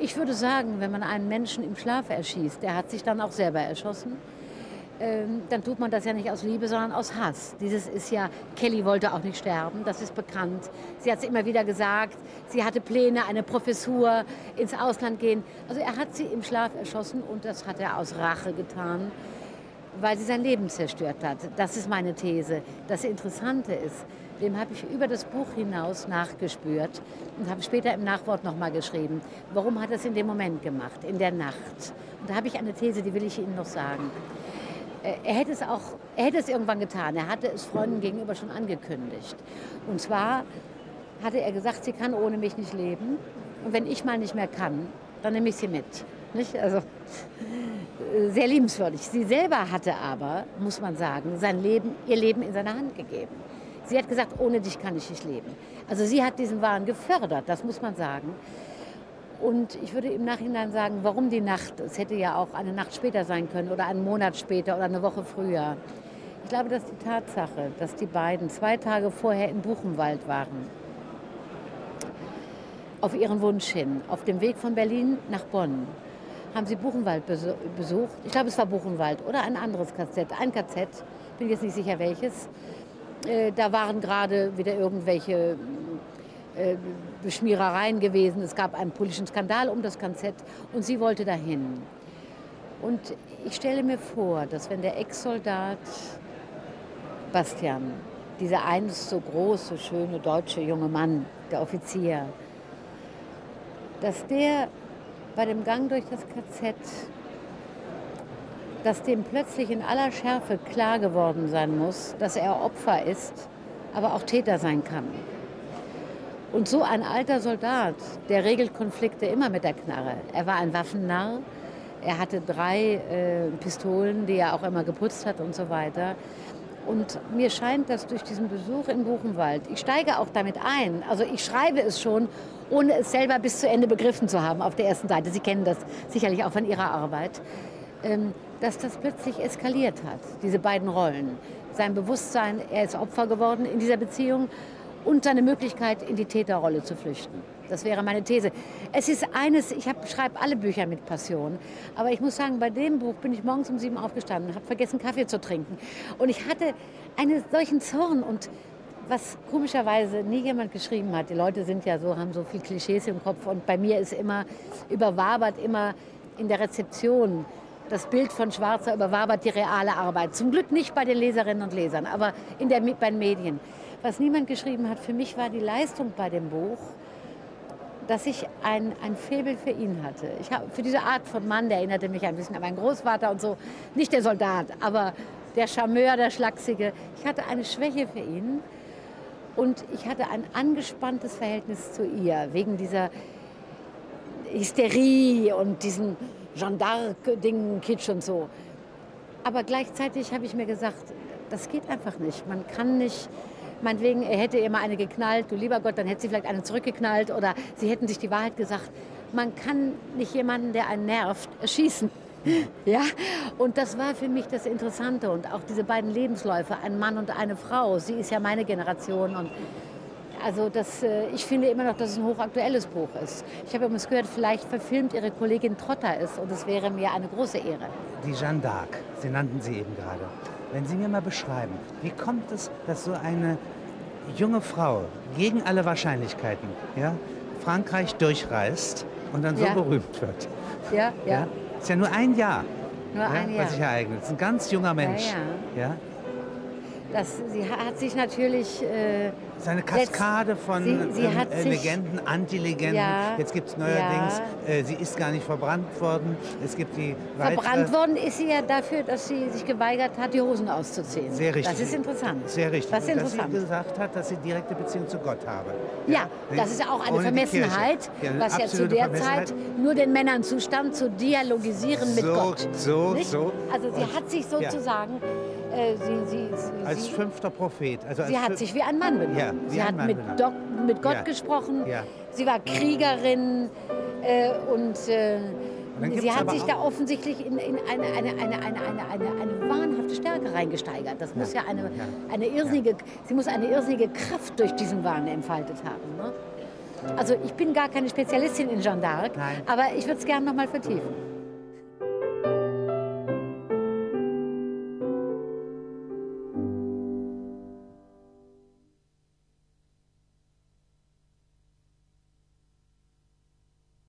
Speaker 2: ich würde sagen, wenn man einen Menschen im Schlaf erschießt, der hat sich dann auch selber erschossen ähm, dann tut man das ja nicht aus Liebe, sondern aus Hass. Dieses ist ja, Kelly wollte auch nicht sterben, das ist bekannt. Sie hat es immer wieder gesagt, sie hatte Pläne, eine Professur, ins Ausland gehen. Also er hat sie im Schlaf erschossen und das hat er aus Rache getan, weil sie sein Leben zerstört hat. Das ist meine These. Das Interessante ist, dem habe ich über das Buch hinaus nachgespürt und habe später im Nachwort nochmal geschrieben. Warum hat er es in dem Moment gemacht, in der Nacht? Und da habe ich eine These, die will ich Ihnen noch sagen. Äh, er hätte es auch, er hätte es irgendwann getan. Er hatte es Freunden gegenüber schon angekündigt. Und zwar hatte er gesagt, sie kann ohne mich nicht leben. Und wenn ich mal nicht mehr kann, dann nehme ich sie mit. Nicht? Also sehr liebenswürdig. Sie selber hatte aber, muss man sagen, sein Leben, ihr Leben in seine Hand gegeben. Sie hat gesagt, ohne dich kann ich nicht leben. Also sie hat diesen Wahn gefördert, das muss man sagen. Und ich würde im Nachhinein sagen, warum die Nacht? Es hätte ja auch eine Nacht später sein können oder einen Monat später oder eine Woche früher. Ich glaube, dass die Tatsache, dass die beiden zwei Tage vorher in Buchenwald waren, auf ihren Wunsch hin, auf dem Weg von Berlin nach Bonn, haben sie Buchenwald besucht. Ich glaube, es war Buchenwald oder ein anderes KZ, ein KZ, bin jetzt nicht sicher welches. Äh, da waren gerade wieder irgendwelche äh, Beschmierereien gewesen. Es gab einen politischen Skandal um das KZ und sie wollte dahin. Und ich stelle mir vor, dass wenn der Ex-Soldat Bastian, dieser einst so große, schöne deutsche junge Mann, der Offizier, dass der bei dem Gang durch das KZ, dass dem plötzlich in aller Schärfe klar geworden sein muss, dass er Opfer ist, aber auch Täter sein kann. Und so ein alter Soldat, der regelt Konflikte immer mit der Knarre. Er war ein Waffennarr. Er hatte drei äh, Pistolen, die er auch immer geputzt hat und so weiter. Und mir scheint, dass durch diesen Besuch in Buchenwald, ich steige auch damit ein, also ich schreibe es schon, ohne es selber bis zu Ende begriffen zu haben auf der ersten Seite. Sie kennen das sicherlich auch von Ihrer Arbeit, ähm, dass das plötzlich eskaliert hat, diese beiden Rollen. Sein Bewusstsein, er ist Opfer geworden in dieser Beziehung und seine Möglichkeit, in die Täterrolle zu flüchten. Das wäre meine These. Es ist eines, ich schreibe alle Bücher mit Passion, aber ich muss sagen, bei dem Buch bin ich morgens um sieben aufgestanden, habe vergessen, Kaffee zu trinken. Und ich hatte einen solchen Zorn und was komischerweise nie jemand geschrieben hat. Die Leute sind ja so, haben so viel Klischees im Kopf und bei mir ist immer überwabert, immer in der Rezeption das Bild von Schwarzer überwabert die reale Arbeit. Zum Glück nicht bei den Leserinnen und Lesern, aber in der, bei den Medien. Was niemand geschrieben hat, für mich war die Leistung bei dem Buch, dass ich ein, ein Faible für ihn hatte. Ich hab, für diese Art von Mann, der erinnerte mich ein bisschen an meinen Großvater und so. Nicht der Soldat, aber der Charmeur, der Schlachsige. Ich hatte eine Schwäche für ihn und ich hatte ein angespanntes Verhältnis zu ihr, wegen dieser Hysterie und diesen Jeanne d'Arc-Dingen, Kitsch und so. Aber gleichzeitig habe ich mir gesagt, das geht einfach nicht. Man kann nicht meinetwegen, er hätte ihr mal eine geknallt, du lieber Gott, dann hätte sie vielleicht eine zurückgeknallt oder sie hätten sich die Wahrheit gesagt. Man kann nicht jemanden, der einen nervt, erschießen. Ja, und das war für mich das Interessante und auch diese beiden Lebensläufe, ein Mann und eine Frau. Sie ist ja meine Generation und also das, äh, ich finde immer noch, dass es ein hochaktuelles Buch ist. Ich habe übrigens gehört, vielleicht verfilmt Ihre Kollegin Trotter es und es wäre mir eine große Ehre.
Speaker 1: Die Jeanne d'Arc, Sie nannten sie eben gerade. Wenn Sie mir mal beschreiben, wie kommt es, dass so eine junge Frau gegen alle Wahrscheinlichkeiten ja, Frankreich durchreist und dann so ja. berühmt wird?
Speaker 2: Ja, ja. ja?
Speaker 1: Ist ja nur ein Jahr.
Speaker 2: Nur ein Jahr.
Speaker 1: was sich ereignet. Ist ein ganz junger Mensch.
Speaker 2: ja.
Speaker 1: Ja?
Speaker 2: Das, sie hat sich natürlich. Äh,
Speaker 1: Es ist eine Kaskade von
Speaker 2: Sie- sie
Speaker 1: ähm, äh,
Speaker 2: sich-
Speaker 1: Legenden, Anti-Legenden.
Speaker 2: Ja,
Speaker 1: Jetzt gibt es neuerdings,
Speaker 2: ja.
Speaker 1: äh, sie ist gar nicht verbrannt worden. Es gibt die
Speaker 2: verbrannt worden ist sie ja dafür, dass sie sich geweigert hat, die Hosen auszuziehen.
Speaker 1: Sehr richtig.
Speaker 2: Das ist interessant.
Speaker 1: Sehr richtig.
Speaker 2: Das ist
Speaker 1: Und Dass
Speaker 2: interessant.
Speaker 1: sie gesagt hat, dass sie direkte Beziehung zu Gott habe.
Speaker 2: Ja, das ist ja auch eine
Speaker 1: Ohne
Speaker 2: Vermessenheit.
Speaker 1: Ja, eine
Speaker 2: was ja zu der. Zeit nur den Männern zustand, zu dialogisieren mit
Speaker 1: So,
Speaker 2: Gott.
Speaker 1: so,
Speaker 2: Nicht?
Speaker 1: so.
Speaker 2: Also sie hat sich
Speaker 1: ja.
Speaker 2: sozusagen, äh, sie, sie,
Speaker 1: Als
Speaker 2: sie,
Speaker 1: fünfter Prophet. Also
Speaker 2: sie
Speaker 1: als
Speaker 2: hat
Speaker 1: fün-
Speaker 2: sich wie ein Mann benommen.
Speaker 1: Ja,
Speaker 2: sie hat
Speaker 1: Mann
Speaker 2: mit. Dok mit Gott
Speaker 1: Ja.
Speaker 2: gesprochen.
Speaker 1: Ja.
Speaker 2: Sie war Kriegerin äh, und äh,
Speaker 1: gibt's
Speaker 2: sie hat sich da offensichtlich in, in eine, eine, eine, eine, eine, eine, eine wahnhafte Stärke reingesteigert. Das muss ja eine, eine irrsinnige, sie muss eine irrsinnige Kraft durch diesen Wahn entfaltet haben. Ne? Also ich bin gar keine Spezialistin in Jeanne d'Arc, aber ich würde es gerne noch mal vertiefen.